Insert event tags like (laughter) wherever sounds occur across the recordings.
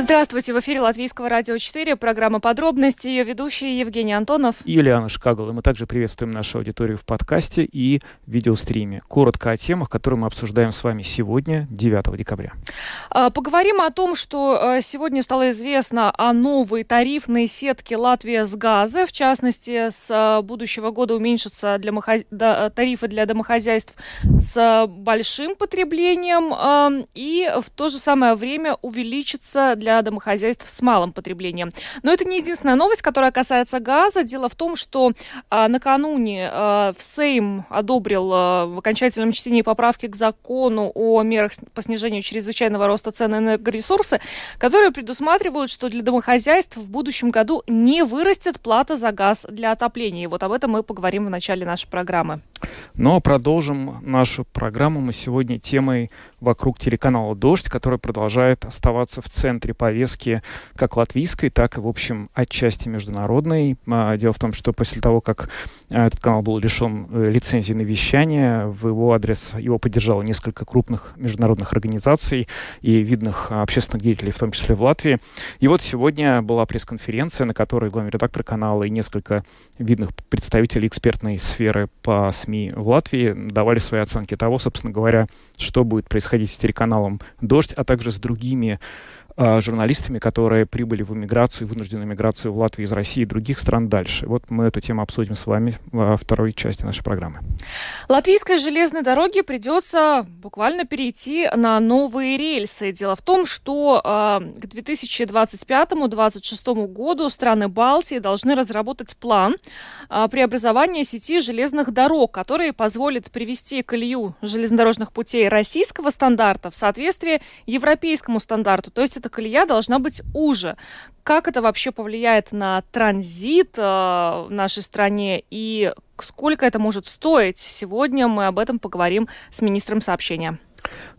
Здравствуйте, в эфире Латвийского радио 4, программа «Подробности», ее ведущие Евгений Антонов и Юлиана Шкагл. И мы также приветствуем нашу аудиторию в подкасте и видеостриме. Коротко о темах, которые мы обсуждаем с вами сегодня, 9 декабря. А, поговорим о том, что э, сегодня стало известно о новой тарифной сетке «Латвия с газа». В частности, с э, будущего года уменьшатся для тарифы для домохозяйств с большим потреблением и в то же самое время увеличится для домохозяйств с малым потреблением. Но это не единственная новость, которая касается газа. Дело в том, что а, накануне а, в Сейм одобрил а, в окончательном чтении поправки к закону о мерах по снижению чрезвычайного роста цен на энергоресурсы, которые предусматривают, что для домохозяйств в будущем году не вырастет плата за газ для отопления. И вот об этом мы поговорим в начале нашей программы. Ну, а продолжим нашу программу мы сегодня темой вокруг телеканала «Дождь», который продолжает оставаться в центре повестки как латвийской, так и, в общем, отчасти международной. А, дело в том, что после того, как а, этот канал был лишен э, лицензии на вещание, в его адрес его поддержало несколько крупных международных организаций и видных общественных деятелей, в том числе в Латвии. И вот сегодня была пресс-конференция, на которой главный редактор канала и несколько видных представителей экспертной сферы по СМИ в Латвии давали свои оценки того, собственно говоря, что будет происходить с телеканалом «Дождь», а также с другими а, журналистами, которые прибыли в эмиграцию, вынужденную эмиграцию в Латвию из России и других стран дальше. Вот мы эту тему обсудим с вами во второй части нашей программы. Латвийской железной дороге придется буквально перейти на новые рельсы. Дело в том, что э, к 2025-2026 году страны Балтии должны разработать план э, преобразования сети железных дорог, который позволит привести колею железнодорожных путей российского стандарта в соответствие европейскому стандарту. То есть это колея должна быть уже. Как это вообще повлияет на транзит э, в нашей стране и сколько это может стоить? Сегодня мы об этом поговорим с министром сообщения.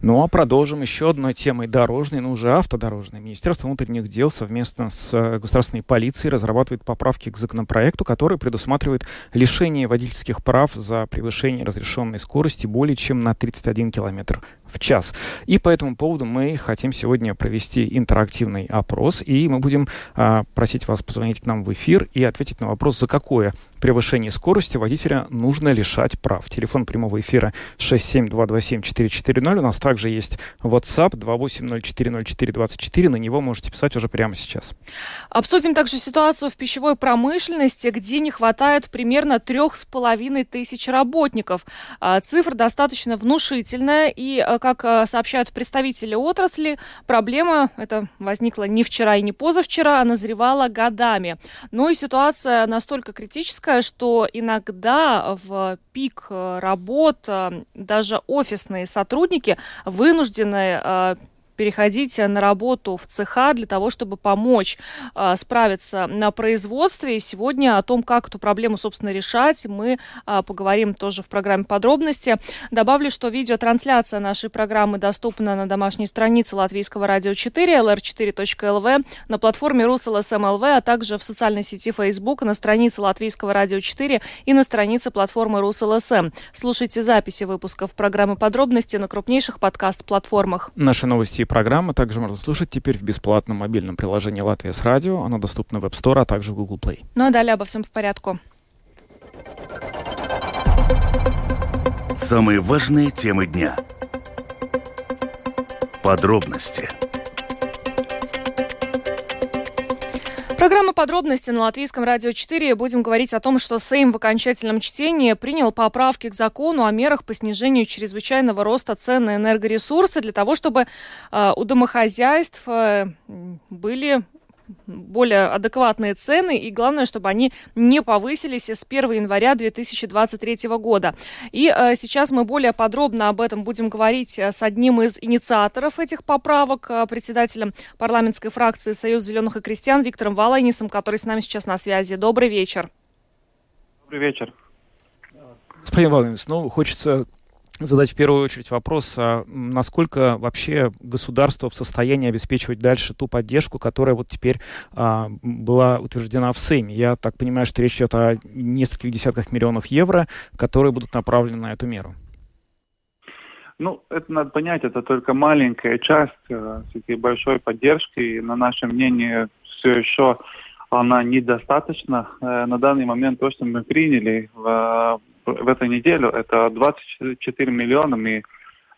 Ну а продолжим еще одной темой дорожной, но уже автодорожной. Министерство внутренних дел совместно с э, государственной полицией разрабатывает поправки к законопроекту, который предусматривает лишение водительских прав за превышение разрешенной скорости более чем на 31 километр в час. И по этому поводу мы хотим сегодня провести интерактивный опрос, и мы будем а, просить вас позвонить к нам в эфир и ответить на вопрос, за какое превышение скорости водителя нужно лишать прав. Телефон прямого эфира 67227-440. У нас также есть WhatsApp 28040424. На него можете писать уже прямо сейчас. Обсудим также ситуацию в пищевой промышленности, где не хватает примерно трех с половиной тысяч работников. А, цифра достаточно внушительная, и, а, как а, сообщают представители отрасли, проблема эта возникла не вчера и не позавчера, а назревала годами. Ну и ситуация настолько критическая, что иногда в пик э, работ э, даже офисные сотрудники вынуждены э, переходить на работу в цеха для того, чтобы помочь э, справиться на производстве. И сегодня о том, как эту проблему, собственно, решать, мы э, поговорим тоже в программе подробности. Добавлю, что видеотрансляция нашей программы доступна на домашней странице Латвийского радио 4, lr4.lv, на платформе RusLSM.lv, а также в социальной сети Facebook, на странице Латвийского радио 4 и на странице платформы RusLSM. Слушайте записи выпусков программы подробности на крупнейших подкаст-платформах. Наши новости программа также можно слушать теперь в бесплатном мобильном приложении «Латвия с радио». Оно доступно в App Store, а также в Google Play. Ну а далее обо всем по порядку. Самые важные темы дня. Подробности. Программа подробности на Латвийском радио 4. Будем говорить о том, что Сейм в окончательном чтении принял поправки к закону о мерах по снижению чрезвычайного роста цен на энергоресурсы для того, чтобы э, у домохозяйств э, были более адекватные цены, и главное, чтобы они не повысились с 1 января 2023 года. И э, сейчас мы более подробно об этом будем говорить э, с одним из инициаторов этих поправок, э, председателем парламентской фракции Союз зеленых и крестьян Виктором Валайнисом, который с нами сейчас на связи. Добрый вечер. Добрый вечер. Господин Валайнис, ну, хочется задать в первую очередь вопрос, а насколько вообще государство в состоянии обеспечивать дальше ту поддержку, которая вот теперь а, была утверждена в Сейме. Я так понимаю, что речь идет о нескольких десятках миллионов евро, которые будут направлены на эту меру. Ну, это надо понять, это только маленькая часть э, этой большой поддержки. И, на наше мнение, все еще она недостаточна. Э, на данный момент то, что мы приняли в, в этой неделю, это 24 миллиона,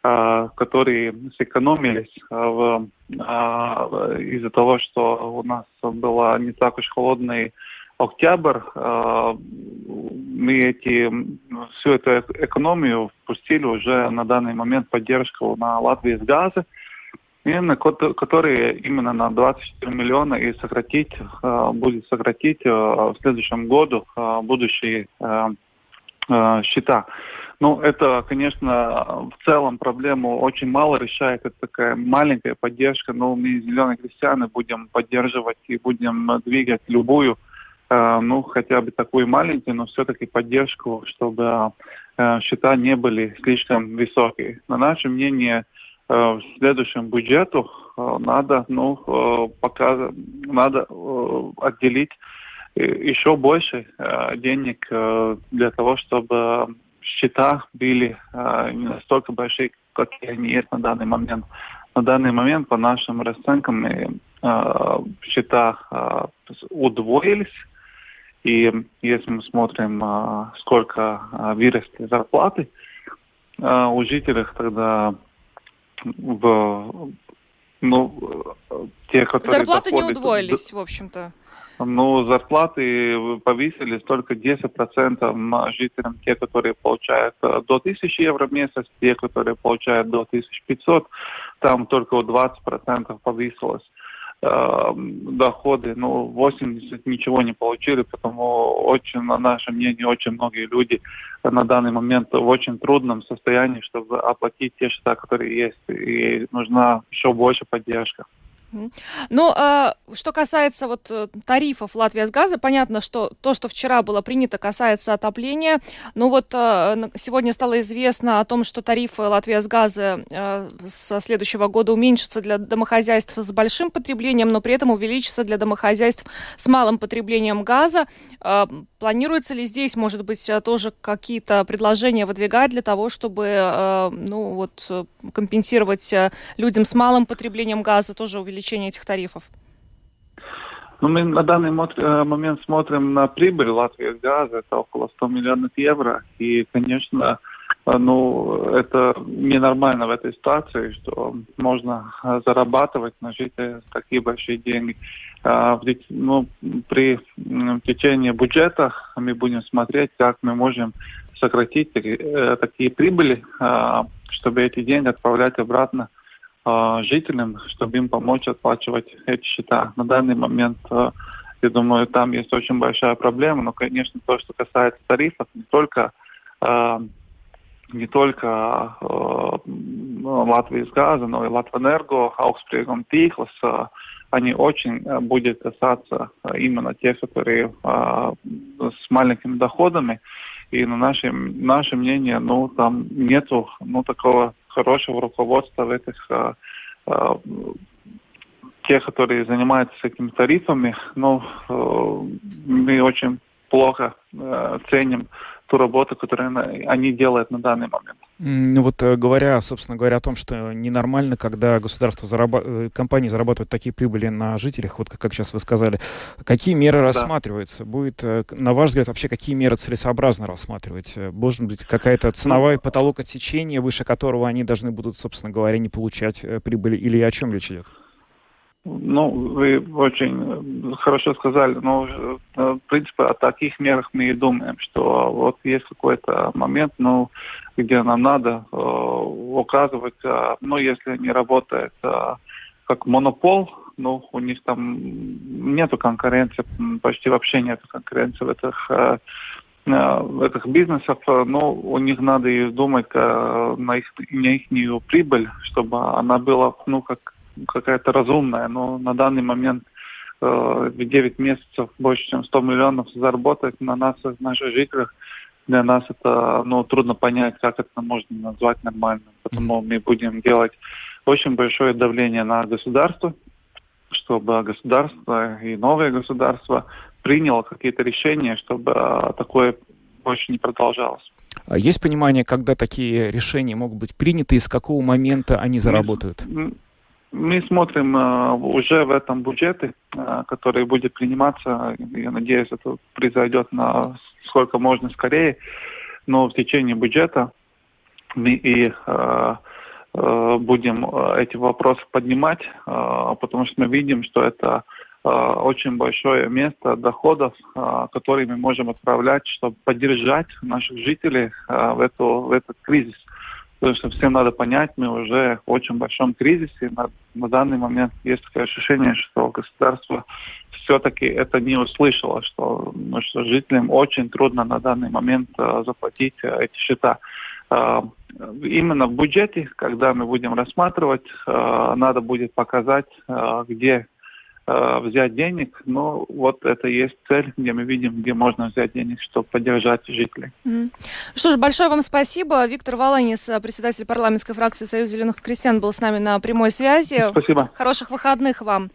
э, которые сэкономились в, э, из-за того, что у нас была не так уж холодный октябрь, мы эти, всю эту экономию впустили уже на данный момент поддержку на Латвии с газа, именно, которые именно на 24 миллиона и сократить, будет сократить в следующем году будущие счета. Ну, это, конечно, в целом проблему очень мало решает. Это такая маленькая поддержка, но мы, зеленые крестьяне, будем поддерживать и будем двигать любую Э, ну, хотя бы такую маленькую, но все-таки поддержку, чтобы э, счета не были слишком высокие. На наше мнение, э, в следующем бюджету надо, ну, пока надо отделить еще больше денег для того, чтобы счета были не настолько большие, какие они есть на данный момент. На данный момент, по нашим расценкам, счета удвоились и если мы смотрим, сколько выросли зарплаты у жителей, тогда в ну, те, которые Зарплаты доходят, не удвоились, в общем-то. Ну, зарплаты повысились только 10% жителям, те, которые получают до 1000 евро в месяц, те, которые получают до 1500, там только 20% повысилось. Эм, доходы, ну, 80 ничего не получили, потому очень, на наше мнение, очень многие люди на данный момент в очень трудном состоянии, чтобы оплатить те счета, которые есть, и нужна еще больше поддержка. Ну, э, что касается вот э, тарифов Латвия с газа, понятно, что то, что вчера было принято, касается отопления. Но вот э, сегодня стало известно о том, что тарифы Латвия с газа э, со следующего года уменьшатся для домохозяйств с большим потреблением, но при этом увеличатся для домохозяйств с малым потреблением газа. Э, планируется ли здесь, может быть, э, тоже какие-то предложения выдвигать для того, чтобы, э, ну, вот, э, компенсировать людям с малым потреблением газа, тоже увеличить увеличения этих тарифов? Ну, мы на данный э, момент смотрим на прибыль Латвии газа, это около 100 миллионов евро. И, конечно, э, ну, это ненормально в этой ситуации, что можно э, зарабатывать на жителей такие большие деньги. Ну, при течении бюджета мы будем смотреть, как мы можем сократить такие прибыли, чтобы эти деньги отправлять обратно а, жителям, чтобы им помочь оплачивать эти счета. На данный момент, а, я думаю, там есть очень большая проблема, но, конечно, то, что касается тарифов, не только а, не только э, Латвии газа, но и Латвэнерго, Аукспрегом Тихлас, они очень будут касаться именно тех, которые с маленькими доходами. И на наше, наше мнение, ну, там нету ну, такого хорошего руководства в этих э, э, те, которые занимаются этими тарифами, ну, мы очень плохо ценим ту работу, которую они делают на данный момент. Ну вот э, говоря, собственно говоря, о том, что ненормально, когда государство, зараба... Э, компании зарабатывают такие прибыли на жителях, вот как сейчас вы сказали, какие меры да. рассматриваются? Будет, э, на ваш взгляд, вообще какие меры целесообразно рассматривать? Может быть, какая-то ценовая ну, потолок отсечения, выше которого они должны будут, собственно говоря, не получать прибыли, или о чем речь идет? Ну, вы очень хорошо сказали. Но, в принципе, о таких мерах мы и думаем, что вот есть какой-то момент, ну, где нам надо э, указывать, э, ну, если они работают э, как монопол, ну, у них там нету конкуренции, почти вообще нету конкуренции в этих э, э этих бизнесах, но у них надо и думать э, на их, на их прибыль, чтобы она была, ну, как какая-то разумная, но на данный момент э, в 9 месяцев больше, чем 100 миллионов заработать на нас, наших жителях, для нас это ну, трудно понять, как это можно назвать нормальным. Поэтому мы будем делать очень большое давление на государство, чтобы государство и новое государство приняло какие-то решения, чтобы а, такое больше не продолжалось. А есть понимание, когда такие решения могут быть приняты и с какого момента они заработают? Мы, смотрим uh, уже в этом бюджете, uh, который будет приниматься. Я надеюсь, это произойдет на сколько можно скорее. Но в течение бюджета мы и uh, будем эти вопросы поднимать, потому что мы видим, что это очень большое место доходов, которые мы можем отправлять, чтобы поддержать наших жителей в, эту, в этот кризис. Потому что всем надо понять, мы уже в очень большом кризисе. На, на данный момент есть такое ощущение, что государство все-таки это не услышало, что, ну, что жителям очень трудно на данный момент uh, заплатить uh, эти счета. Uh, именно в бюджете, когда мы будем рассматривать, надо будет показать, где Э, взять денег, но вот это и есть цель, где мы видим, где можно взять денег, чтобы поддержать жителей. Mm. Что ж, большое вам спасибо. Виктор Валанис, председатель парламентской фракции Союз зеленых крестьян, был с нами на прямой связи. Спасибо. Хороших выходных вам.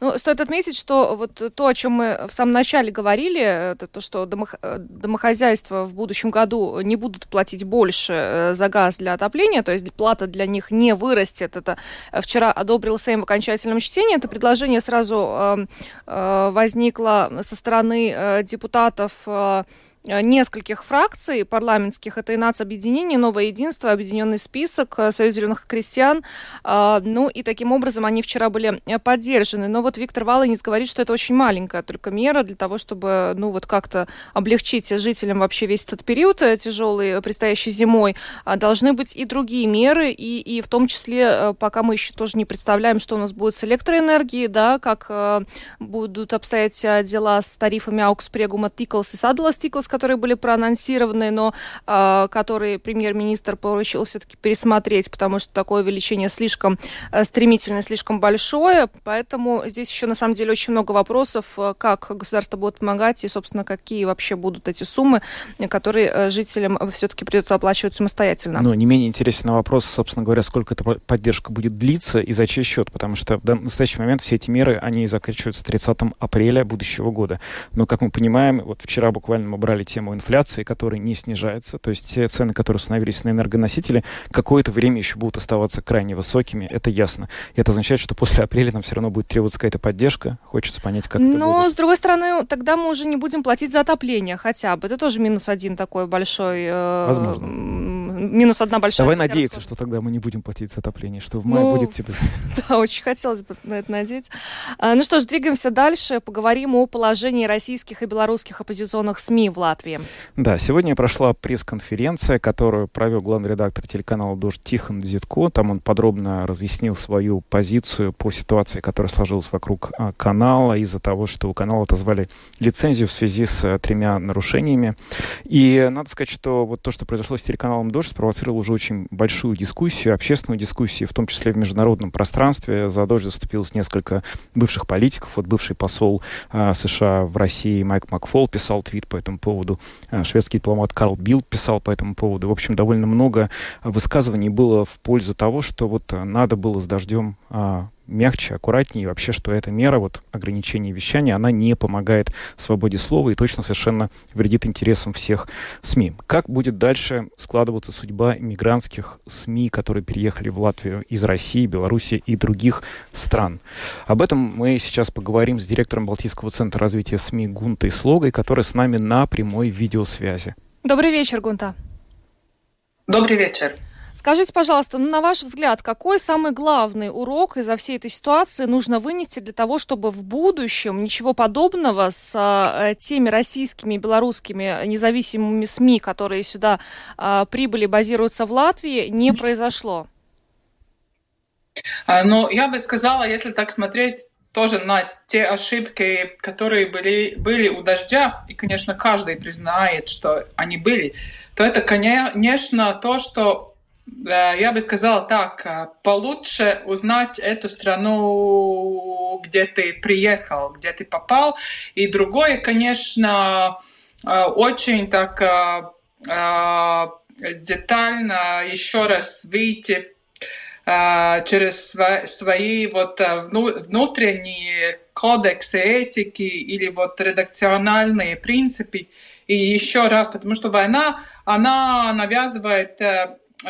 Ну, стоит отметить, что вот то, о чем мы в самом начале говорили, это то, что домох... домохозяйства в будущем году не будут платить больше э, за газ для отопления, то есть плата для них не вырастет. Это вчера одобрил Сейм в окончательном чтении. Это предложение сразу сразу эм, э, возникло со стороны э, депутатов Э, нескольких фракций парламентских. Это и нацобъединение, Новое единство, Объединенный список, э, Союз зеленых крестьян. А, ну и таким образом они вчера были э, поддержаны. Но вот Виктор Валанец говорит, что это очень маленькая только мера для того, чтобы ну вот как-то облегчить жителям вообще весь этот период тяжелый, предстоящий зимой. А должны быть и другие меры, и, и в том числе, пока мы еще тоже не представляем, что у нас будет с электроэнергией, да, как будут обстоять дела с тарифами Аукспрегума Тиклс и Садлас Тиклс, которые были проанонсированы, но э, которые премьер-министр поручил все-таки пересмотреть, потому что такое увеличение слишком э, стремительное, слишком большое. Поэтому здесь еще на самом деле очень много вопросов, э, как государство будет помогать и, собственно, какие вообще будут эти суммы, которые э, жителям все-таки придется оплачивать самостоятельно. Но не менее интересен вопрос, собственно говоря, сколько эта поддержка будет длиться и за чей счет, потому что в настоящий момент все эти меры, они заканчиваются 30 апреля будущего года. Но, как мы понимаем, вот вчера буквально мы брали тему инфляции, которая не снижается. То есть те цены, которые установились на энергоносители, какое-то время еще будут оставаться крайне высокими, это ясно. И это означает, что после апреля нам все равно будет требоваться какая-то поддержка. Хочется понять, как Но, это будет. с другой стороны, тогда мы уже не будем платить за отопление хотя бы. Это тоже минус один такой большой... Э, Возможно. Минус одна большая... Давай надеяться, что тогда мы не будем платить за отопление, что в мае ну, будет типа... (laughs) Да, очень хотелось бы на это надеяться. А, ну что ж, двигаемся дальше. Поговорим о положении российских и белорусских оппозиционных СМИ в Латвии. Да, сегодня прошла пресс-конференция, которую провел главный редактор телеканала «Дождь» Тихон Зитко. Там он подробно разъяснил свою позицию по ситуации, которая сложилась вокруг а, канала из-за того, что у канала отозвали лицензию в связи с а, тремя нарушениями. И надо сказать, что вот то, что произошло с телеканалом «Дождь», спровоцировало уже очень большую дискуссию, общественную дискуссию, в том числе в международном пространстве. За «Дождь» заступилось несколько бывших политиков. Вот бывший посол а, США в России Майк Макфол писал твит по этому поводу. А, шведский дипломат Карл Билд писал по этому поводу. В общем, довольно много высказываний было в пользу того, что вот надо было с дождем а, мягче, аккуратнее, и вообще, что эта мера, вот ограничение вещания, она не помогает свободе слова и точно совершенно вредит интересам всех СМИ. Как будет дальше складываться судьба мигрантских СМИ, которые переехали в Латвию из России, Беларуси и других стран? Об этом мы сейчас поговорим с директором Балтийского центра развития СМИ Гунтой Слогой, который с нами на прямой видеосвязи. Добрый вечер, Гунта. Добрый вечер. Скажите, пожалуйста, ну, на ваш взгляд, какой самый главный урок из-за всей этой ситуации нужно вынести для того, чтобы в будущем ничего подобного с э, теми российскими и белорусскими независимыми СМИ, которые сюда э, прибыли, базируются в Латвии, не произошло? А, ну, я бы сказала, если так смотреть тоже на те ошибки, которые были, были у дождя, и, конечно, каждый признает, что они были, то это, конечно, то, что я бы сказала так, э, получше узнать эту страну, где ты приехал, где ты попал. И другое, конечно, э, очень так э, детально еще раз выйти через свои вот внутренние кодексы этики или вот редакциональные принципы. И еще раз, потому что война, она навязывает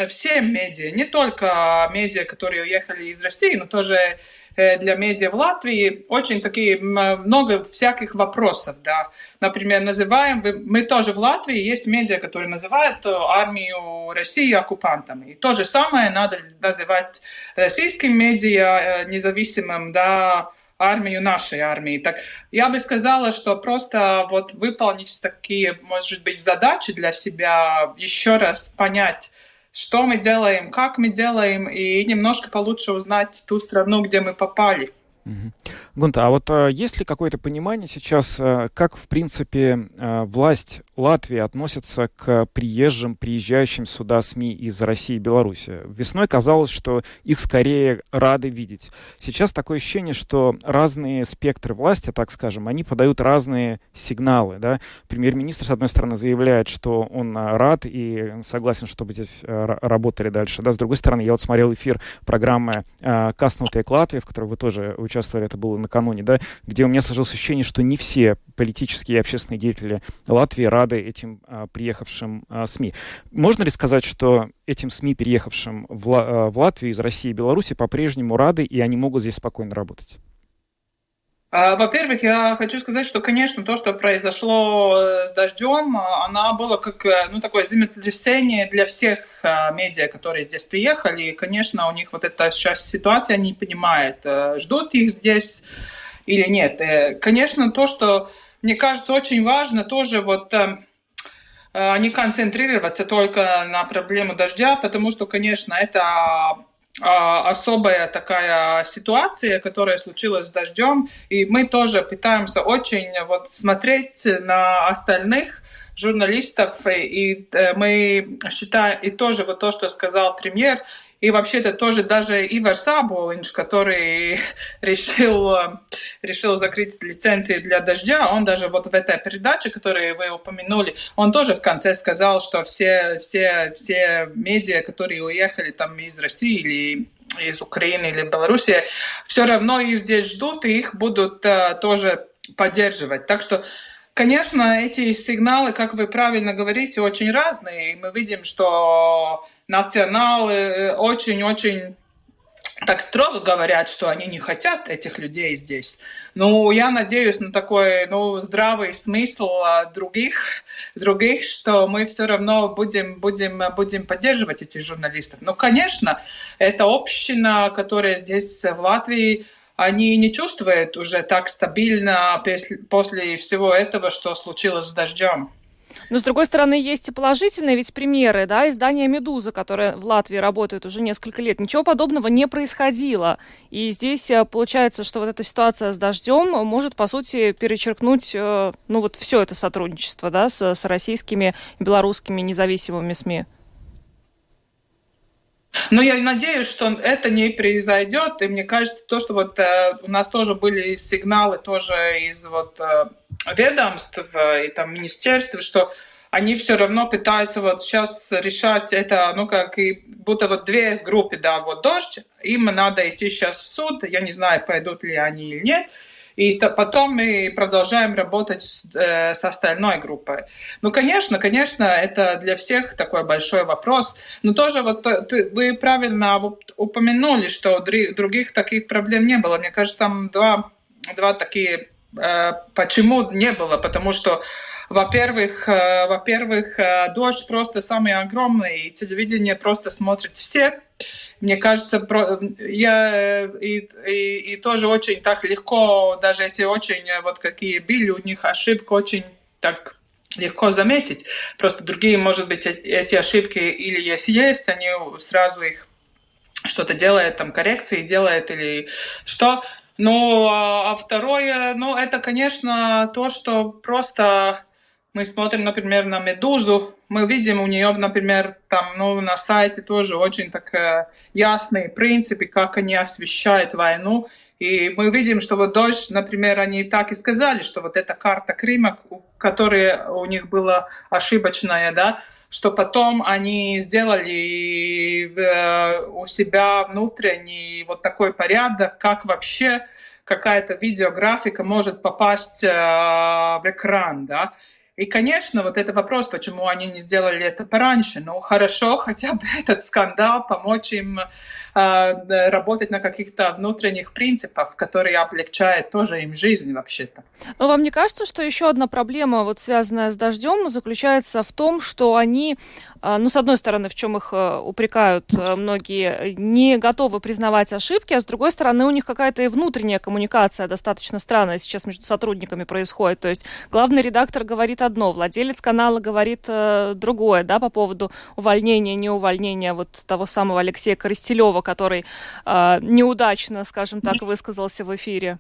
всем медиа, не только медиа, которые уехали из России, но тоже Э, для медиа в Латвии очень такие много всяких вопросов, да. Например, называем, мы тоже в Латвии есть медиа, которые называют э, армию России оккупантами. И то же самое надо называть российским медиа э, независимым, да, армию нашей армии. Так я бы сказала, что просто вот выполнить такие, может быть, задачи для себя, еще раз понять, что мы делаем, как мы делаем, и немножко получше узнать ту страну, где мы попали. Угу. Гунта, а вот а, есть ли какое-то понимание сейчас, а, как, в принципе, а, власть Латвии относится к приезжим, приезжающим сюда СМИ из России и Беларуси? Весной казалось, что их скорее рады видеть. Сейчас такое ощущение, что разные спектры власти, так скажем, они подают разные сигналы. Да? Премьер-министр, с одной стороны, заявляет, что он рад и согласен, чтобы здесь работали дальше. Да? С другой стороны, я вот смотрел эфир программы «Каснутые Латвии», в которой вы тоже участвовали, это было накануне, да, где у меня сложилось ощущение, что не все политические и общественные деятели Латвии рады этим а, приехавшим а, СМИ. Можно ли сказать, что этим СМИ, переехавшим в, а, в Латвию из России и Беларуси, по-прежнему рады, и они могут здесь спокойно работать? А, во-первых, я хочу сказать, что, конечно, то, что произошло э, с дождем, а, она была как э, ну, такое землетрясение для всех медиа, которые здесь приехали. И, конечно, у них вот эта сейчас ситуация не понимает, э, ждут их здесь или нет. Конечно, то, что мне кажется очень важно, тоже вот не концентрироваться только на проблему дождя, потому что, конечно, это особая такая ситуация, которая случилась с дождем, и мы тоже пытаемся очень вот смотреть на остальных журналистов, и э, мы считаем, и тоже вот то, что сказал премьер, и вообще-то тоже даже Ивар Саболинш, который (laughs) решил, решил закрыть лицензии для дождя, он даже вот в этой передаче, которую вы упомянули, он тоже в конце сказал, что все, все, все медиа, которые уехали там из России или из Украины или Беларуси, все равно их здесь ждут, и их будут uh, тоже поддерживать. Так что Конечно, эти сигналы, как вы правильно говорите, очень разные. И мы видим, что националы очень-очень так строго говорят, что они не хотят этих людей здесь. Ну, я надеюсь на такой ну, здравый смысл других, других, что мы все равно будем, будем, будем поддерживать этих журналистов. Но, конечно, это община, которая здесь в Латвии, они не чувствуют уже так стабильно после всего этого, что случилось с дождем. Но, с другой стороны, есть и положительные ведь примеры, да, издание «Медуза», которое в Латвии работает уже несколько лет. Ничего подобного не происходило. И здесь э, получается, что вот эта ситуация с дождем может, по сути, перечеркнуть, э, ну, вот все это сотрудничество, да, с, с российскими и белорусскими независимыми СМИ. Но я надеюсь, что это не произойдет. И мне кажется, то, что вот э, у нас тоже были сигналы тоже из вот э, ведомств э, и там министерств, что они все равно пытаются вот сейчас решать это, ну, как и будто вот две группы, да, вот дождь, им надо идти сейчас в суд, я не знаю, пойдут ли они или нет, и то, потом мы продолжаем работать с, э, с остальной группой. Ну, конечно, конечно, это для всех такой большой вопрос. Но тоже вот ты, вы правильно упомянули, что других таких проблем не было. Мне кажется, там два, два такие... Э, почему не было? Потому что во-первых, э, во-первых, э, дождь просто самый огромный, и телевидение просто смотрит все. Мне кажется, я и, и, и тоже очень так легко, даже эти очень вот какие были у них ошибки, очень так легко заметить. Просто другие, может быть, эти ошибки или если есть, они сразу их что-то делают, там коррекции делают или что. Ну, а, а второе, ну, это, конечно, то, что просто мы смотрим, например, на «Медузу», мы видим у нее, например, там, ну, на сайте тоже очень так э, ясные принципы, как они освещают войну. И мы видим, что вот дождь, например, они так и сказали, что вот эта карта Крыма, которая у них была ошибочная, да, что потом они сделали э, у себя внутренний вот такой порядок, как вообще какая-то видеографика может попасть э, в экран, да. И, конечно, вот это вопрос, почему они не сделали это пораньше. Ну, хорошо, хотя бы (laughs) этот скандал помочь им работать на каких-то внутренних принципах, которые облегчают тоже им жизнь вообще-то. Но вам не кажется, что еще одна проблема, вот связанная с дождем, заключается в том, что они а, ну, с одной стороны, в чем их э, упрекают э, многие, не готовы признавать ошибки, а с другой стороны, у них какая-то и внутренняя коммуникация достаточно странная сейчас между сотрудниками происходит. То есть главный редактор говорит одно, владелец канала говорит э, другое, да, по поводу увольнения, не увольнения вот того самого Алексея Коростелева, который неудачно, скажем так, высказался в эфире.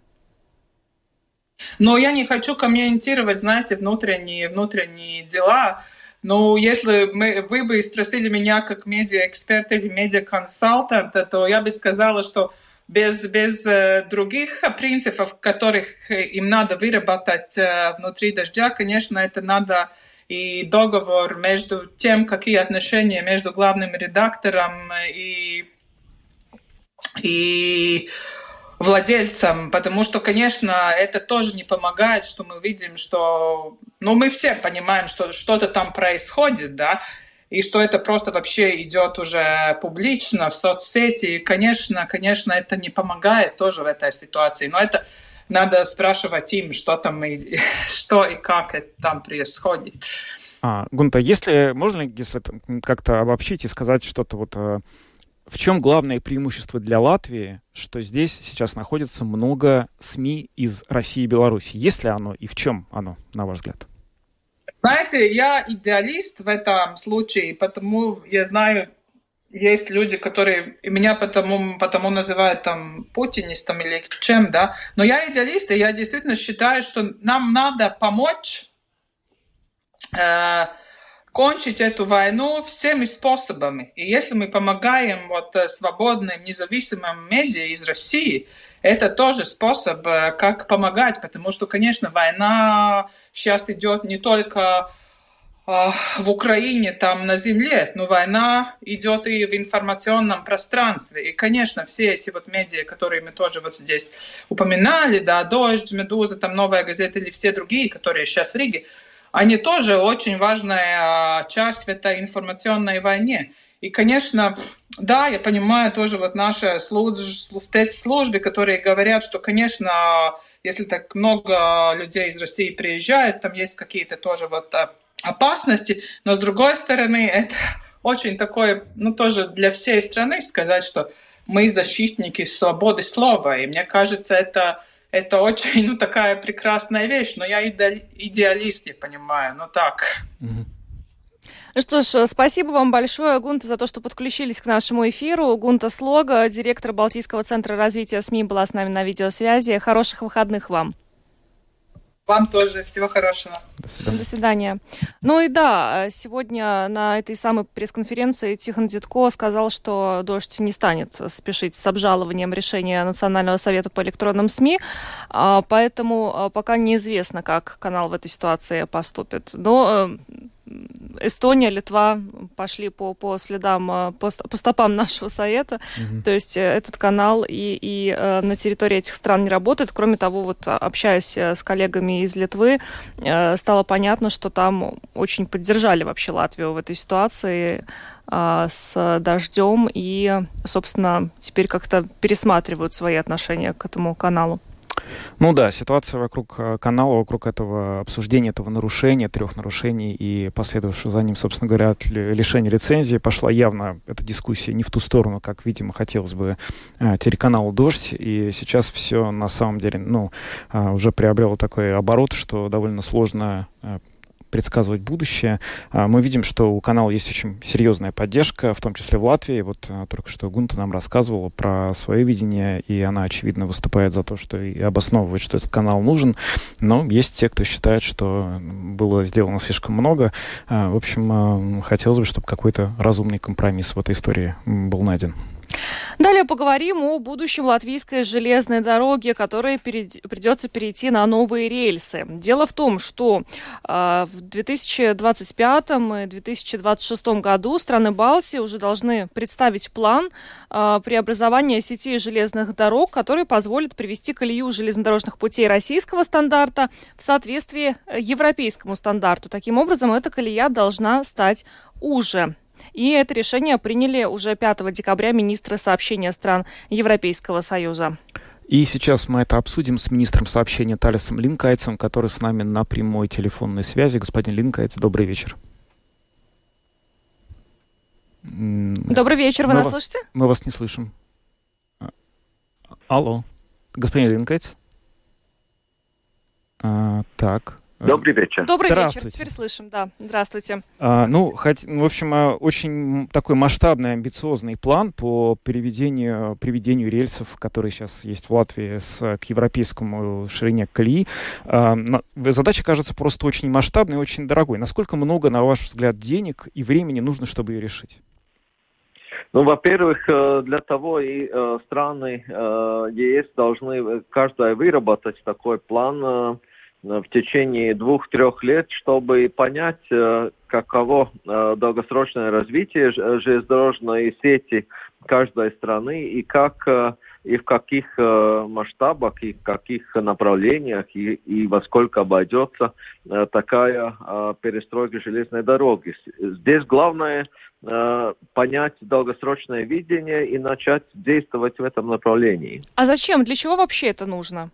Но я не хочу комментировать, знаете, внутренние, внутренние дела ну, если мы, вы бы спросили меня как медиа-эксперта или медиа-консультанта, то я бы сказала, что без, без э, других принципов, которых им надо выработать э, внутри дождя, конечно, это надо и договор между тем, какие отношения между главным редактором и, и владельцам, потому что, конечно, это тоже не помогает, что мы видим, что, ну, мы все понимаем, что что-то там происходит, да, и что это просто вообще идет уже публично в соцсети. И, конечно, конечно, это не помогает тоже в этой ситуации, но это надо спрашивать им, что там и (laughs) что и как это там происходит. А, Гунта, если можно ли, если как-то обобщить и сказать что-то вот э, в чем главное преимущество для Латвии, что здесь сейчас находится много СМИ из России и Беларуси? Есть ли оно и в чем оно, на ваш взгляд? Знаете, я идеалист в этом случае, потому я знаю, есть люди, которые меня потому, потому называют там путинистом или чем, да. Но я идеалист, и я действительно считаю, что нам надо помочь э, кончить эту войну всеми способами. И если мы помогаем вот э, свободным, независимым медиа из России, это тоже способ, э, как помогать, потому что, конечно, война сейчас идет не только э, в Украине, там на земле, но война идет и в информационном пространстве. И, конечно, все эти вот медиа, которые мы тоже вот здесь упоминали, да, Дождь, Медуза, там Новая газета или все другие, которые сейчас в Риге, они тоже очень важная а, часть в этой информационной войне. И, конечно, да, я понимаю тоже вот наши службы, которые говорят, что, конечно, если так много людей из России приезжают, там есть какие-то тоже вот а, опасности, но с другой стороны, (laughs) это очень такое, ну, тоже для всей страны сказать, что мы защитники свободы слова, и мне кажется, это это очень, ну, такая прекрасная вещь, но я идеалист, я понимаю, ну так. Ну что ж, спасибо вам большое, Гунта, за то, что подключились к нашему эфиру. Гунта Слога, директор Балтийского центра развития СМИ, была с нами на видеосвязи. Хороших выходных вам. Вам тоже. Всего хорошего. До свидания. До свидания. Ну и да, сегодня на этой самой пресс-конференции Тихон Дедко сказал, что «Дождь» не станет спешить с обжалованием решения Национального совета по электронным СМИ, а, поэтому а, пока неизвестно, как канал в этой ситуации поступит. Но э, Эстония, Литва пошли по, по следам, э, по, по стопам (laughs) нашего совета. Угу. То есть э, этот канал и, и э, на территории этих стран не работает. Кроме того, вот общаясь с коллегами из Литвы, стало понятно, что там очень поддержали вообще Латвию в этой ситуации с дождем и, собственно, теперь как-то пересматривают свои отношения к этому каналу. Ну да, ситуация вокруг э, канала, вокруг этого обсуждения этого нарушения, трех нарушений и последовавшего за ним, собственно говоря, лишения лицензии пошла явно эта дискуссия не в ту сторону, как, видимо, хотелось бы э, телеканалу «Дождь». И сейчас все на самом деле, ну, э, уже приобрело такой оборот, что довольно сложно предсказывать будущее. А, мы видим, что у канала есть очень серьезная поддержка, в том числе в Латвии. Вот а, только что Гунта нам рассказывала про свое видение, и она, очевидно, выступает за то, что и обосновывает, что этот канал нужен. Но есть те, кто считает, что было сделано слишком много. А, в общем, хотелось бы, чтобы какой-то разумный компромисс в этой истории был найден. Далее поговорим о будущем латвийской железной дороги, которой перед... придется перейти на новые рельсы. Дело в том, что э, в 2025 и 2026 году страны Балтии уже должны представить план э, преобразования сети железных дорог, который позволит привести колею железнодорожных путей российского стандарта в соответствии европейскому стандарту. Таким образом, эта колея должна стать уже. И это решение приняли уже 5 декабря министры сообщения стран Европейского Союза. И сейчас мы это обсудим с министром сообщения Талисом Линкайцем, который с нами на прямой телефонной связи. Господин Линкайц, добрый вечер. Добрый вечер, вы мы нас вас, слышите? Мы вас не слышим. А, алло, господин Линкайц. А, так, Добрый вечер. Добрый вечер. Теперь слышим, да. Здравствуйте. А, ну, хоть, в общем, а, очень такой масштабный, амбициозный план по переведению, приведению рельсов, которые сейчас есть в Латвии, с, к европейскому ширине колеи. А, задача кажется просто очень масштабной и очень дорогой. Насколько много, на ваш взгляд, денег и времени нужно, чтобы ее решить? Ну, во-первых, э, для того и э, страны э, ЕС должны каждая выработать такой план Э, в течение двух-трех лет, чтобы понять, э, каково э, долгосрочное развитие железнодорожной сети каждой страны и как и в каких масштабах, и в каких направлениях, и, и во сколько обойдется такая перестройка железной дороги. Здесь главное понять долгосрочное видение и начать действовать в этом направлении. А зачем? Для чего вообще это нужно?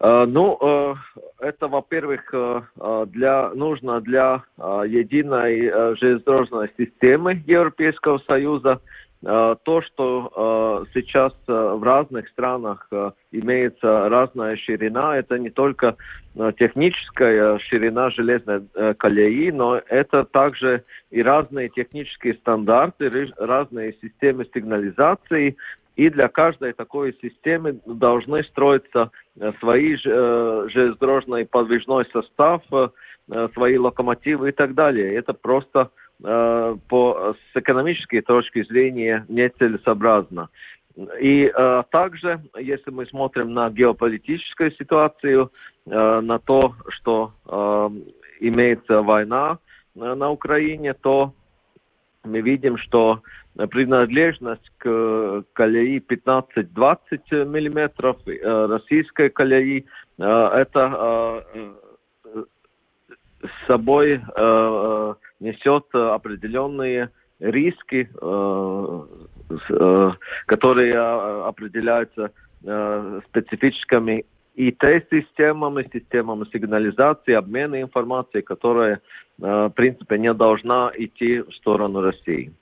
Э, ну, э, это, во-первых, э, для, нужно для единой железнодорожной системы Европейского Союза. То, что сейчас в разных странах имеется разная ширина, это не только техническая ширина железной колеи, но это также и разные технические стандарты, разные системы сигнализации, и для каждой такой системы должны строиться э, свои э, железнодорожный подвижной состав, э, свои локомотивы и так далее. Это просто по, с экономической точки зрения нецелесообразно. И э, также, если мы смотрим на геополитическую ситуацию, э, на то, что э, имеется война э, на Украине, то мы видим, что принадлежность к колеи 15-20 миллиметров э, российской колеи, э, это э, с собой несет определенные риски, которые определяются специфическими ИТ-системами, системами сигнализации, обмена информацией, которая, в принципе, не должна идти в сторону России.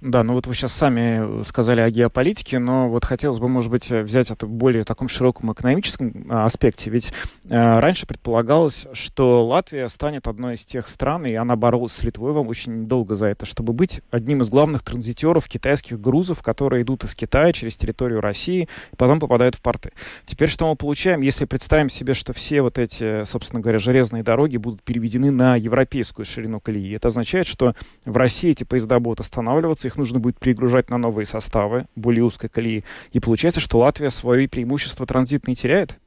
Да, ну вот вы сейчас сами сказали о геополитике, но вот хотелось бы, может быть, взять это в более таком широком экономическом а, аспекте. Ведь э, раньше предполагалось, что Латвия станет одной из тех стран, и она боролась с Литвой вам очень долго за это, чтобы быть одним из главных транзитеров китайских грузов, которые идут из Китая через территорию России и потом попадают в порты. Теперь что мы получаем, если представим себе, что все вот эти, собственно говоря, железные дороги будут переведены на европейскую ширину колеи? Это означает, что в России эти поезда будут останавливаться, их нужно будет перегружать на новые составы, более узкой колеи. И получается, что Латвия свои преимущества транзитные теряет?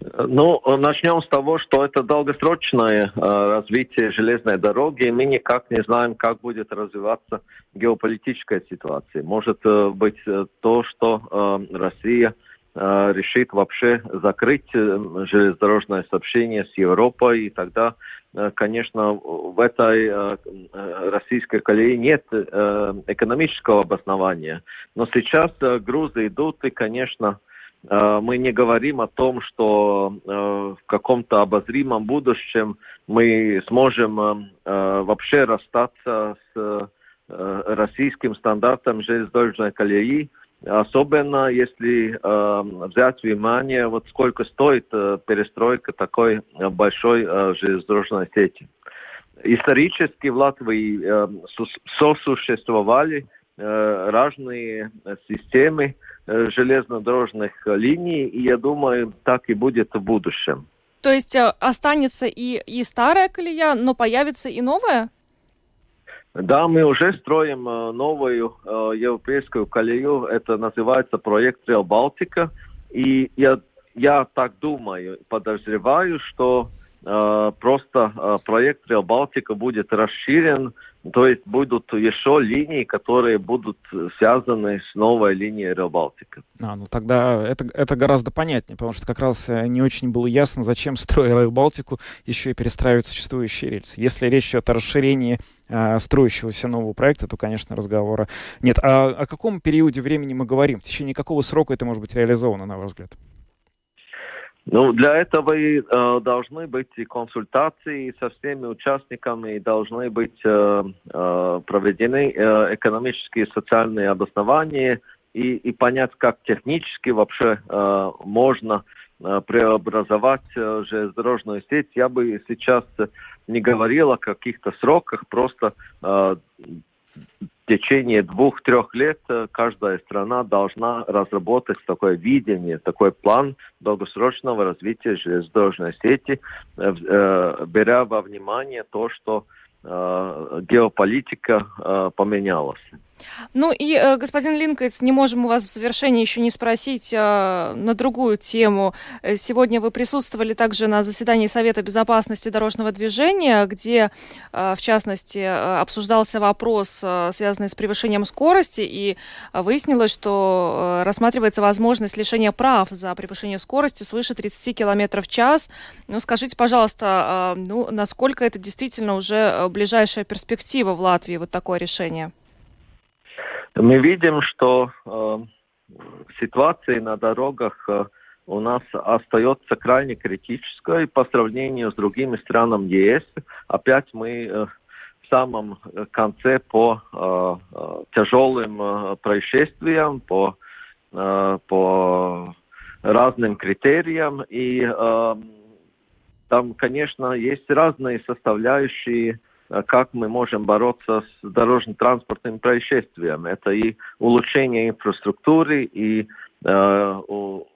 Ну, начнем с того, что это долгосрочное э, развитие железной дороги, и мы никак не знаем, как будет развиваться геополитическая ситуация. Может э, быть э, то, что э, Россия решит вообще закрыть э, железнодорожное сообщение с Европой, и тогда Э, конечно, в этой э, э, российской колее нет экономического обоснования. Но сейчас грузы идут, и, конечно, мы не говорим о том, что в каком-то обозримом будущем мы сможем вообще расстаться с российским стандартом железнодорожной колеи. Особенно если э, взять внимание, вот сколько стоит э, перестройка такой э, большой э, железнодорожной сети. Исторически в Латвии э, сосуществовали э, разные системы э, железнодорожных линий, и я думаю, так и будет в будущем. То есть э, останется и, и старая колея, но появится и новая? Да, мы уже строим э, новую э, европейскую колею. Это называется проект Реал Балтика. И я, я так думаю, подозреваю, что э, просто э, проект Реал Балтика будет расширен то есть будут еще линии, которые будут связаны с новой линией Рыбалтика. А, ну тогда это, это гораздо понятнее, потому что как раз э, не очень было ясно, зачем, строя Rail Балтику, еще и перестраивать существующие рельсы. Если речь идет о расширении э, строящегося нового проекта, то, конечно, разговора нет. А о каком периоде времени мы говорим? В течение какого срока это может быть реализовано, на ваш взгляд? Ну, для этого и э, должны быть и консультации со всеми участниками, должны быть э, э, проведены э, экономические и социальные обоснования, и, и понять, как технически вообще э, можно э, преобразовать э, железнодорожную сеть. Я бы сейчас не говорил о каких-то сроках, просто э, в течение двух-трех лет э, каждая страна должна разработать такое видение, такой план долгосрочного развития железнодорожной сети, э, э, беря во внимание то, что геополитика поменялась. Ну и, э, господин Линкольц, не можем у вас в завершении еще не спросить э, на другую тему. Э, сегодня вы присутствовали также на заседании Совета безопасности дорожного движения, где, в частности, обсуждался вопрос, связанный с превышением скорости, и выяснилось, что рассматривается возможность лишения прав за превышение скорости свыше 30 км в час. Ну, скажите, пожалуйста, ну, насколько это действительно уже ближайшая перспектива в Латвии, вот такое решение? Мы видим, что э, ситуация на дорогах э, у нас остается крайне критической по сравнению с другими странами ЕС. Опять мы э, в самом конце по э, э тяжелым э, происшествиям, по, э, по разным критериям. И э, там, конечно, есть разные составляющие как мы можем бороться с дорожно-транспортными происшествиями. Это и улучшение инфраструктуры, и э,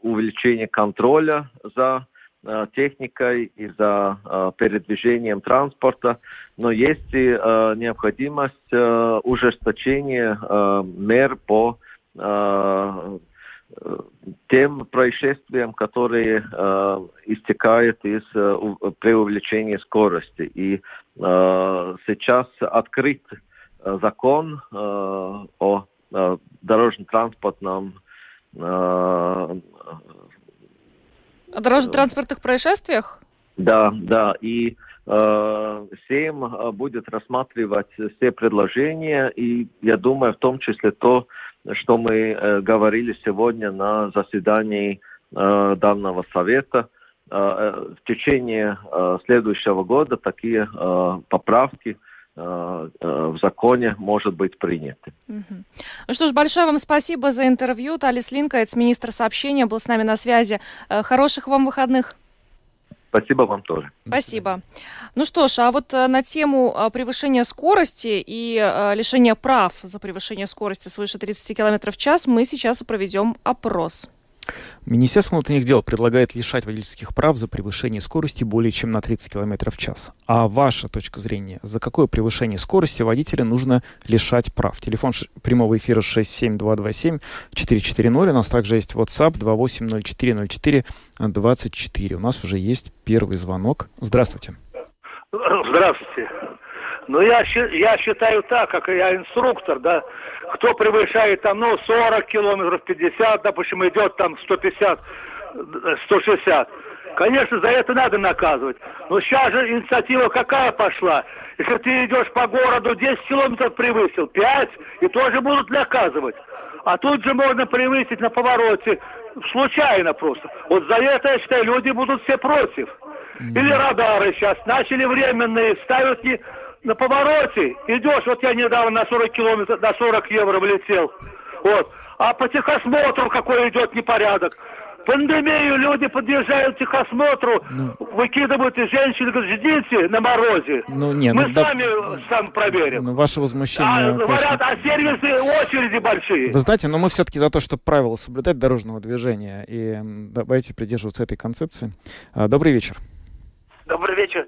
увеличение контроля за э, техникой и за э, передвижением транспорта, но есть и э, необходимость э, ужесточения э, мер по э, тем происшествиям, которые э, истекают из э, при увеличении скорости. И э, сейчас открыт э, закон э, о э, дорожно-транспортном э, о дорожно-транспортных происшествиях? Да, да. И э, Сейм э, будет рассматривать все предложения, и я думаю, в том числе то, что мы э, говорили сегодня на заседании э, данного совета. Э, в течение следующего года такие поправки в законе может быть приняты. Угу. Ну что ж, большое вам спасибо за интервью. Талис Линкайц, министр сообщения, был с нами на связи. Хороших вам выходных. Спасибо вам тоже. Спасибо. Ну что ж, а вот э, на тему а, превышения скорости и э, лишения прав за превышение скорости свыше 30 км в час мы сейчас проведем опрос. Министерство внутренних дел предлагает лишать водительских прав за превышение скорости более чем на 30 км в час. А ваша точка зрения, за какое превышение скорости водителя нужно лишать прав? Телефон прямого эфира 67227-440. У нас также есть WhatsApp 28040424. У нас уже есть первый звонок. Здравствуйте. Здравствуйте. Ну, я, я считаю так, как я инструктор, да, кто превышает там, ну, 40 километров, 50, допустим, идет там 150, 160. Конечно, за это надо наказывать. Но сейчас же инициатива какая пошла? Если ты идешь по городу, 10 километров превысил, 5, и тоже будут наказывать. А тут же можно превысить на повороте, случайно просто. Вот за это, я считаю, люди будут все против. Или радары сейчас начали временные, ставят и на повороте идешь, вот я недавно на 40 километров, на 40 евро влетел, вот, а по техосмотру какой идет непорядок. Пандемию люди подъезжают к техосмотру, ну, выкидывают из женщин, говорят, ждите на морозе. Ну, нет, Мы ну, сами да, сам проверим. Ну, ваше возмущение... А, говорят, а сервисы очереди большие. Вы знаете, но мы все-таки за то, чтобы правила соблюдать дорожного движения. И давайте придерживаться этой концепции. А, добрый вечер. Добрый вечер.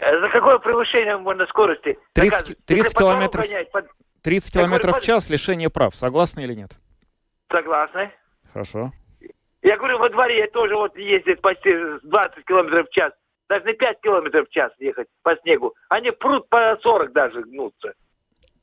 За какое превышение можно скорости? 30, 30 по двору километров, гонять, под- 30 Я километров говорю, в час лишение прав. Согласны или нет? Согласны. Хорошо. Я говорю, во дворе тоже вот ездит почти 20 километров в час. Должны 5 километров в час ехать по снегу. Они прут по 40 даже гнутся.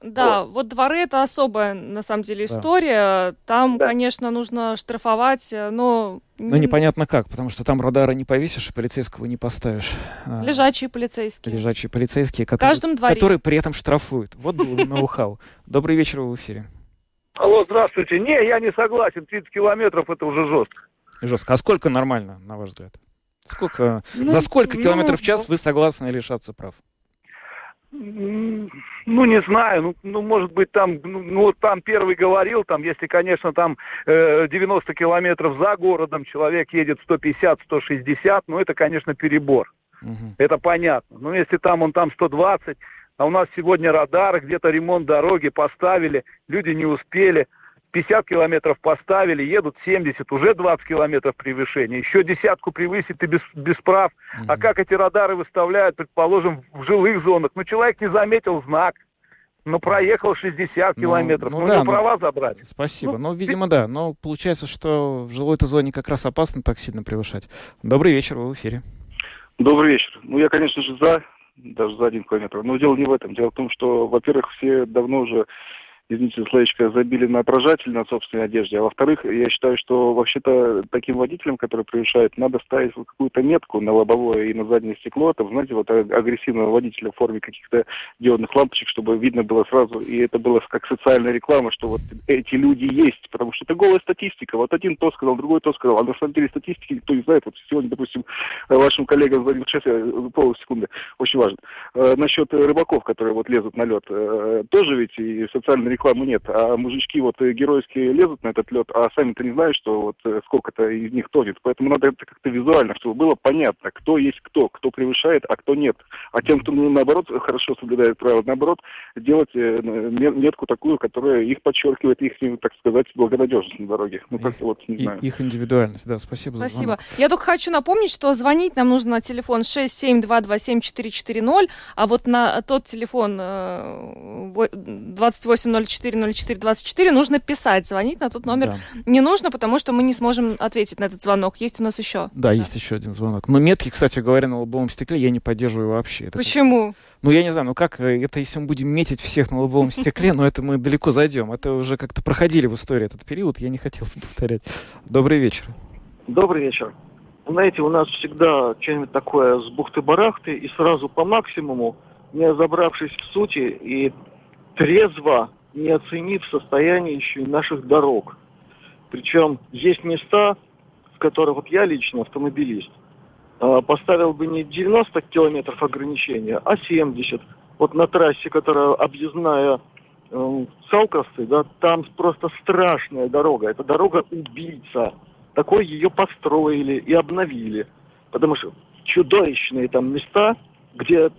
Да, вот дворы это особая, на самом деле, Да. история. Там, Да. конечно, нужно штрафовать, но... Ну, непонятно как, потому что там радара не повесишь и полицейского не поставишь. А, Лежачие полицейские. Лежачие полицейские, которые, каждом дворе. которые при этом штрафуют. Вот был (laughs) ноу-хау. Добрый вечер, вы в эфире. Алло, здравствуйте. Не, я не согласен. 30 километров это уже жестко. Жестко. А сколько нормально, на ваш взгляд? Сколько, Ну, за сколько ну, километров в час вы согласны лишаться прав? Ну, не знаю, ну, ну, может быть, там, ну, ну, вот там первый говорил, там, если, конечно, там э, 90 километров за городом человек едет 150-160, ну, это, конечно, перебор. Мгм. Это понятно. Но если там он там 120, а у нас сегодня радары, где-то ремонт дороги поставили, люди не успели, 50 километров поставили, едут 70, уже 20 километров превышения. Еще десятку превысит и без, без прав. А Мгм. как эти радары выставляют, предположим, в жилых зонах? Ну, человек не заметил знак, но проехал 60 Ну, километров. ну Ну, у да, него ну, права забрать. Спасибо. Ну, Ну, видимо, да. Но получается, что в жилой-то зоне как раз опасно так сильно превышать. Добрый вечер, вы в эфире. Добрый вечер. Ну, я, конечно же, за, даже за один километр. Но дело не в этом. Дело в том, что, во-первых, все давно уже, извините словечко, забили на отражатель на собственной одежде. А во-вторых, я считаю, что вообще-то таким водителям, которые превышают, надо ставить вот какую-то метку на лобовое и на заднее стекло. Там, знаете, вот а- агрессивного водителя в форме каких-то диодных лампочек, чтобы видно было сразу, и это было как социальная реклама, что вот эти люди есть, потому что это голая статистика. Вот один то сказал, другой то сказал, а на самом деле статистики никто не знает. Вот сегодня, допустим, вашим коллегам звонил, сейчас э, полсекунды, очень важно. Э, насчет рыбаков, которые вот лезут на лед, э, тоже ведь и социальной рекламы нет, а мужички вот э, геройски лезут на этот лед, а сами-то не знают, что вот э, сколько-то из них тонет. Поэтому надо это как-то визуально, чтобы было понятно, кто есть кто, кто превышает, а кто нет. А тем, кто ну, наоборот хорошо соблюдает правила, наоборот, делать э, ме- метку такую, которая их подчеркивает, их, так сказать, благонадежность на дороге. Ну, как-то вот, не знаю. их индивидуальность, да, спасибо, за Спасибо. звонок. Я только хочу напомнить, что звонить нам нужно на телефон 67227-440, а вот на тот телефон э, во- 2804-04-24 нужно писать. Звонить на тот номер Да. не нужно, потому что мы не сможем ответить на этот звонок. Есть у нас еще. Да, есть еще один звонок. Но метки, кстати говоря, на лобовом стекле я не поддерживаю вообще. Это Почему? Ну, я не знаю, ну как э, это, если мы будем метить всех на лобовом стекле, но это мы далеко зайдем. Это уже как-то проходили в истории этот период, я не хотел (laughs) повторять. Добрый вечер. Добрый вечер. Знаете, у нас всегда что-нибудь такое с бухты-барахты и сразу по максимуму, не разобравшись в сути и трезво не оценив состояние еще и наших дорог. Причем есть места, в которых вот я лично автомобилист, э, поставил бы не 90 километров ограничения, а 70. Вот на трассе, которая объездная э, Салковцы, да, там просто страшная дорога. Это дорога убийца. Такой ее построили и обновили. Потому что чудовищные там места, где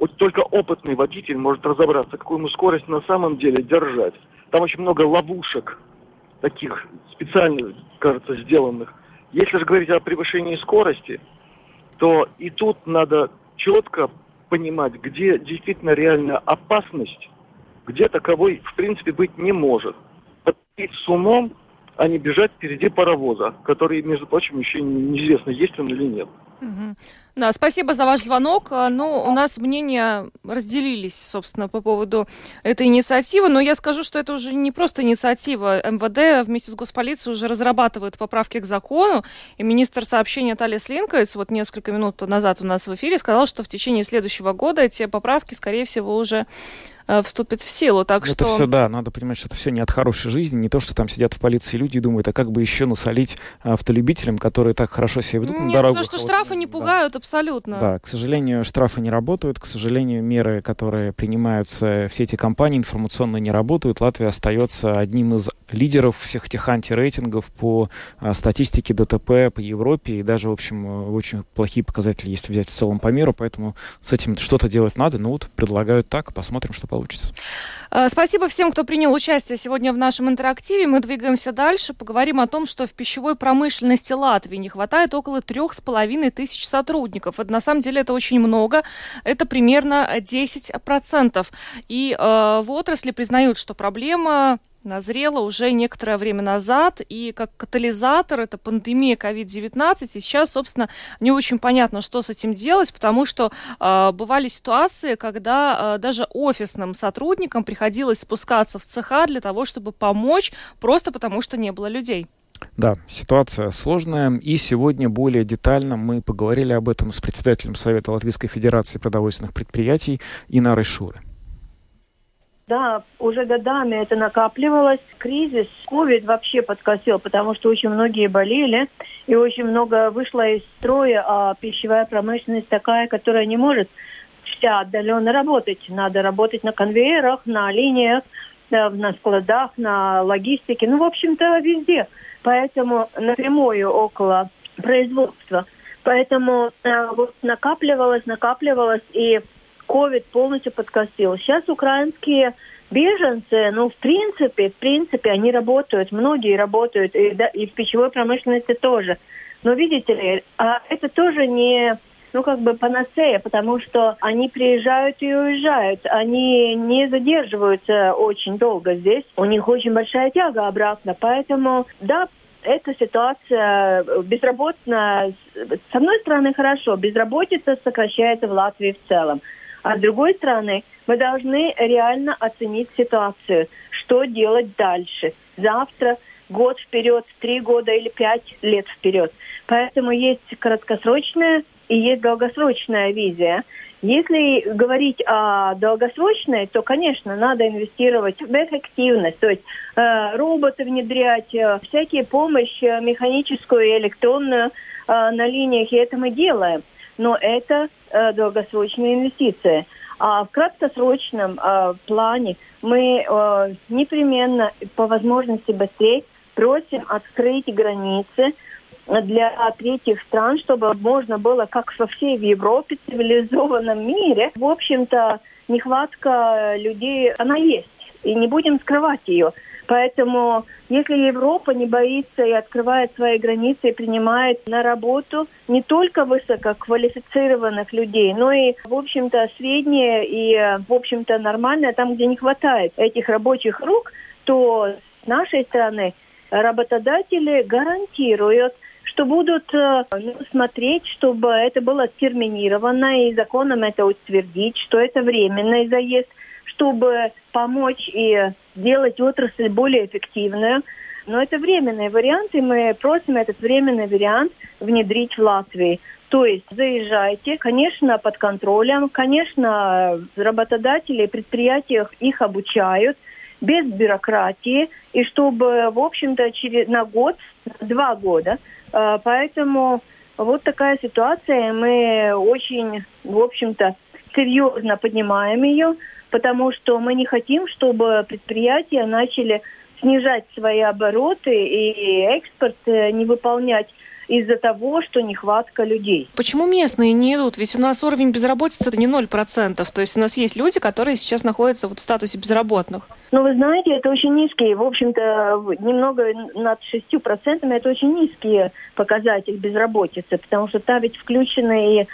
вот только опытный водитель может разобраться, какую ему скорость на самом деле держать. Там очень много ловушек, таких специально, кажется, сделанных. Если же говорить о превышении скорости, то и тут надо четко понимать, где действительно реальная опасность, где таковой, в принципе, быть не может. Подходить с умом, а не бежать впереди паровоза, который, между прочим, еще неизвестно, есть он или нет. Да, спасибо за ваш звонок. А, Ну, у нас мнения разделились, собственно, по поводу этой инициативы, но я скажу, что это уже не просто инициатива. МВД вместе с Госполицией уже разрабатывает поправки к закону, и министр сообщения Талис Линковиц вот несколько минут назад у нас в эфире сказал, что в течение следующего года эти поправки, скорее всего, уже э, вступят в силу. Так Ну, Это что... все, да, надо понимать, что это все не от хорошей жизни, не то, что там сидят в полиции люди и думают, а как бы еще насолить автолюбителям, которые так хорошо себя ведут на Нет, дорогах. потому что а вот, штрафы не да. пугают абсолютно. Да, к сожалению, штрафы не работают, к сожалению, меры, которые принимаются, все эти компании информационно не работают. Латвия остается одним из лидеров всех этих антирейтингов по а, статистике ДТП по Европе, и даже, в общем, э, очень плохие показатели, если взять в целом по миру, поэтому с этим что-то делать надо, ну вот предлагают так, посмотрим, что получится. Получится. Э, спасибо всем, кто принял участие сегодня в нашем интерактиве. Мы двигаемся дальше. Поговорим о том, что в пищевой промышленности Латвии не хватает около трех с половиной тысяч сотрудников. Это, на самом деле это очень много. Это примерно 10%. И э, в отрасли признают, что проблема назрела уже некоторое время назад, и как катализатор это пандемия COVID-19, и сейчас, собственно, не очень понятно, что с этим делать, потому что э, бывали ситуации, когда э, даже офисным сотрудникам приходилось спускаться в цеха для того, чтобы помочь, просто потому что не было людей. Да, ситуация сложная, и сегодня более детально мы поговорили об этом с председателем Совета Латвийской Федерации продовольственных предприятий Инарой Шуры. Да, уже годами это накапливалось. Кризис, ковид вообще подкосил, потому что очень многие болели, и очень много вышло из строя, а пищевая промышленность такая, которая не может вся отдаленно работать. Надо работать на конвейерах, на линиях, на складах, на логистике, ну, в общем-то, везде. Поэтому напрямую около производства. Поэтому э, вот накапливалось, накапливалось, и ковид полностью подкосил. Сейчас украинские беженцы, ну, в принципе, в принципе, они работают, многие работают, и, да, и в пищевой промышленности тоже. Но видите ли, а это тоже не, ну, как бы панацея, потому что они приезжают и уезжают. Они не задерживаются очень долго здесь. У них очень большая тяга обратно. Поэтому, да, эта ситуация безработная, с одной стороны, хорошо, безработица сокращается в Латвии в целом. А с другой стороны, мы должны реально оценить ситуацию, что делать дальше. Завтра, год вперед, три года или пять лет вперед. Поэтому есть краткосрочная и есть долгосрочная визия. Если говорить о долгосрочной, то, конечно, надо инвестировать в эффективность, то есть э, роботы внедрять, э, всякие помощь э, механическую и электронную э, на линиях, и это мы делаем но это э, долгосрочная инвестиция. А в краткосрочном э, плане мы э, непременно по возможности быстрее просим открыть границы для третьих стран, чтобы можно было, как во всей Европе, цивилизованном мире, в общем-то, нехватка людей, она есть. И не будем скрывать ее. Поэтому, если Европа не боится и открывает свои границы и принимает на работу не только высококвалифицированных людей, но и, в общем-то, среднее и, в общем-то, нормальное, там, где не хватает этих рабочих рук, то с нашей стороны работодатели гарантируют, что будут э, ну, смотреть, чтобы это было терминировано и законом это утвердить, что это временный заезд, чтобы помочь и сделать отрасль более эффективную. Но это временные варианты, мы просим этот временный вариант внедрить в Латвии. То есть заезжайте, конечно, под контролем, конечно, работодатели, предприятия их обучают, без бюрократии, и чтобы, в общем-то, через, на год, два года. Э, поэтому вот такая ситуация, мы очень, в общем-то, серьезно поднимаем ее потому что мы не хотим, чтобы предприятия начали снижать свои обороты и экспорт э, не выполнять из-за того, что нехватка людей. Почему местные не идут? Ведь у нас уровень безработицы это не 0%. То есть у нас есть люди, которые сейчас находятся вот в статусе безработных. Ну, вы знаете, это очень низкие. В общем-то, немного над 6% это очень низкие показатели безработицы, потому что там ведь включены и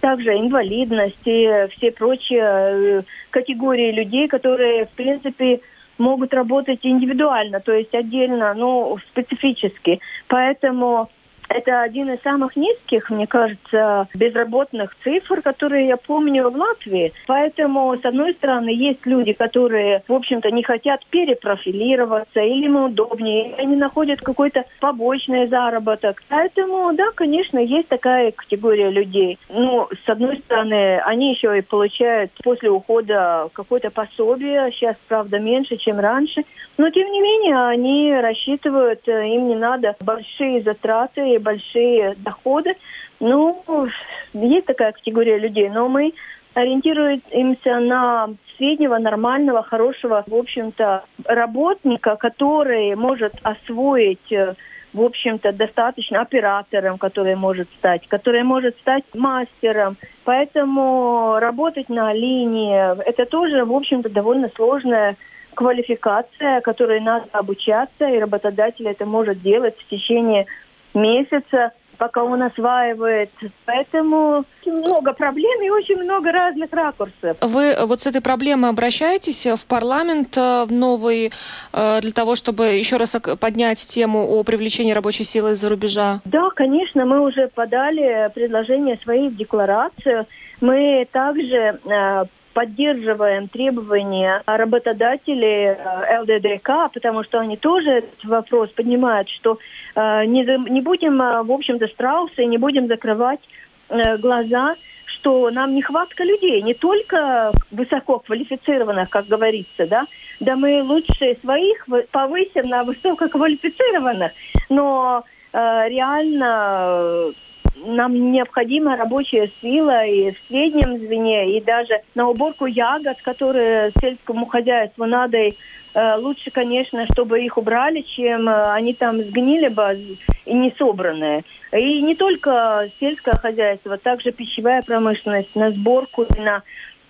также инвалидность и все прочие э, категории людей, которые, в принципе, могут работать индивидуально, то есть отдельно, ну, специфически. Поэтому это один из самых низких, мне кажется, безработных цифр, которые я помню в Латвии. Поэтому, с одной стороны, есть люди, которые, в общем-то, не хотят перепрофилироваться, или им удобнее, они находят какой-то побочный заработок. Поэтому, да, конечно, есть такая категория людей. Ну, с одной стороны, они еще и получают после ухода какое-то пособие, сейчас, правда, меньше, чем раньше. Но, тем не менее, они рассчитывают, э, им не надо большие затраты, большие доходы. Ну, есть такая категория людей, но мы ориентируемся на среднего, нормального, хорошего, в общем-то, работника, который может освоить э, в общем-то, достаточно оператором, который может стать, который может стать мастером. Поэтому работать на линии, это тоже, в общем-то, довольно сложная квалификация, которой надо обучаться, и работодатель это может делать в течение месяца пока он осваивает. Поэтому много проблем и очень много разных ракурсов. Вы вот с этой проблемой обращаетесь в парламент э, в новый э, для того, чтобы еще раз поднять тему о привлечении рабочей силы из-за рубежа? Да, конечно, мы уже подали предложение своей в декларацию. Мы также э, поддерживаем требования работодателей э, ЛДДК, потому что они тоже этот вопрос поднимают, что э, не, не будем, э, в общем-то, страусы, не будем закрывать глаза, что нам нехватка людей, не только высоко квалифицированных, как говорится, да, да мы лучше своих повысим на высококвалифицированных, но реально нам необходима рабочая сила и в среднем звене, и даже на уборку ягод, которые сельскому хозяйству надо, и, э, лучше, конечно, чтобы их убрали, чем э, они там сгнили бы и не собранные. И не только сельское хозяйство, также пищевая промышленность, на сборку, на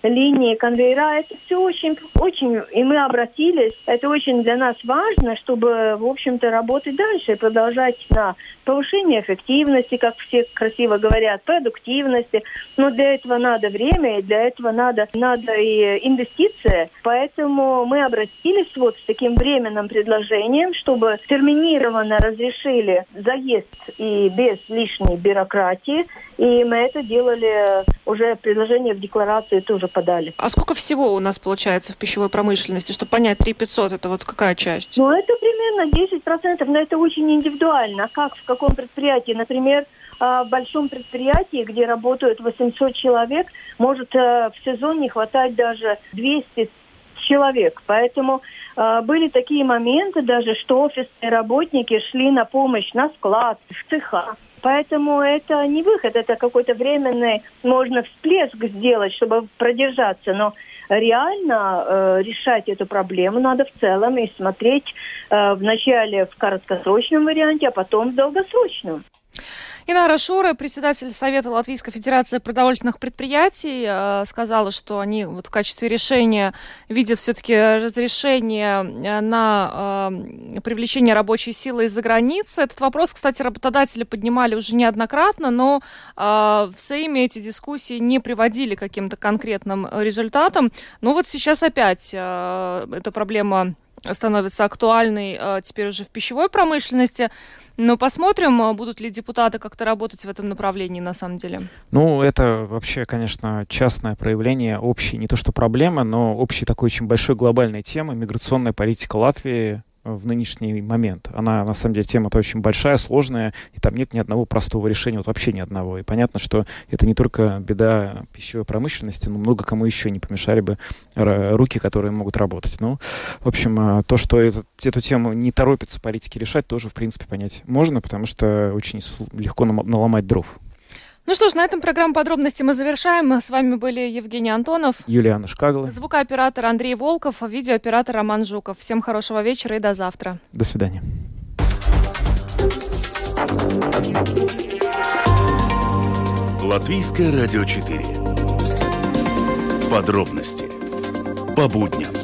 линии конвейера, это все очень, очень, и мы обратились, это очень для нас важно, чтобы, в общем-то, работать дальше и продолжать на повышение эффективности, как все красиво говорят, продуктивности. Но для этого надо время, и для этого надо, надо и инвестиции. Поэтому мы обратились вот с таким временным предложением, чтобы терминированно разрешили заезд и без лишней бюрократии. И мы это делали, уже предложение в декларации тоже подали. А сколько всего у нас получается в пищевой промышленности? Чтобы понять, 3 500 это вот какая часть? Ну, это примерно 10%, но это очень индивидуально. Как в каком предприятии? Например, а, в большом предприятии, где работают 800 человек, может э, в сезон не хватать даже 200 человек. Поэтому э, были такие моменты даже, что офисные работники шли на помощь на склад, в цеха. Поэтому это не выход, это какой-то временный, можно всплеск сделать, чтобы продержаться. Но реально э, решать эту проблему надо в целом и смотреть э, вначале в краткосрочном варианте, а потом в долгосрочном. Инара Шура, председатель Совета Латвийской Федерации продовольственных предприятий, э, сказала, что они вот в качестве решения видят все-таки разрешение э, на э, привлечение рабочей силы из-за границы. Этот вопрос, кстати, работодатели поднимали уже неоднократно, но в Сейме эти дискуссии не приводили к каким-то конкретным результатам. Но вот сейчас опять эта проблема становится актуальной э, теперь уже в пищевой промышленности. Но посмотрим, э, будут ли депутаты как-то работать в этом направлении на самом деле. Ну, это вообще, конечно, частное проявление общей, не то что проблемы, но общей такой очень большой глобальной темы. Миграционная политика Латвии в нынешний момент. Она, на самом деле, тема-то очень большая, сложная, и там нет ни одного простого решения, вот вообще ни одного. И понятно, что это не только беда пищевой промышленности, но много кому еще не помешали бы руки, которые могут работать. Ну, в общем, а, то, что этот, эту тему не торопится политики решать, тоже, в принципе, понять можно, потому что очень легко наломать дров. Ну что ж, на этом программу подробности мы завершаем. С вами были Евгений Антонов, Юлиана Шкагла, звукооператор Андрей Волков, видеооператор Роман Жуков. Всем хорошего вечера и до завтра. До свидания. Латвийское радио 4. Подробности по будням.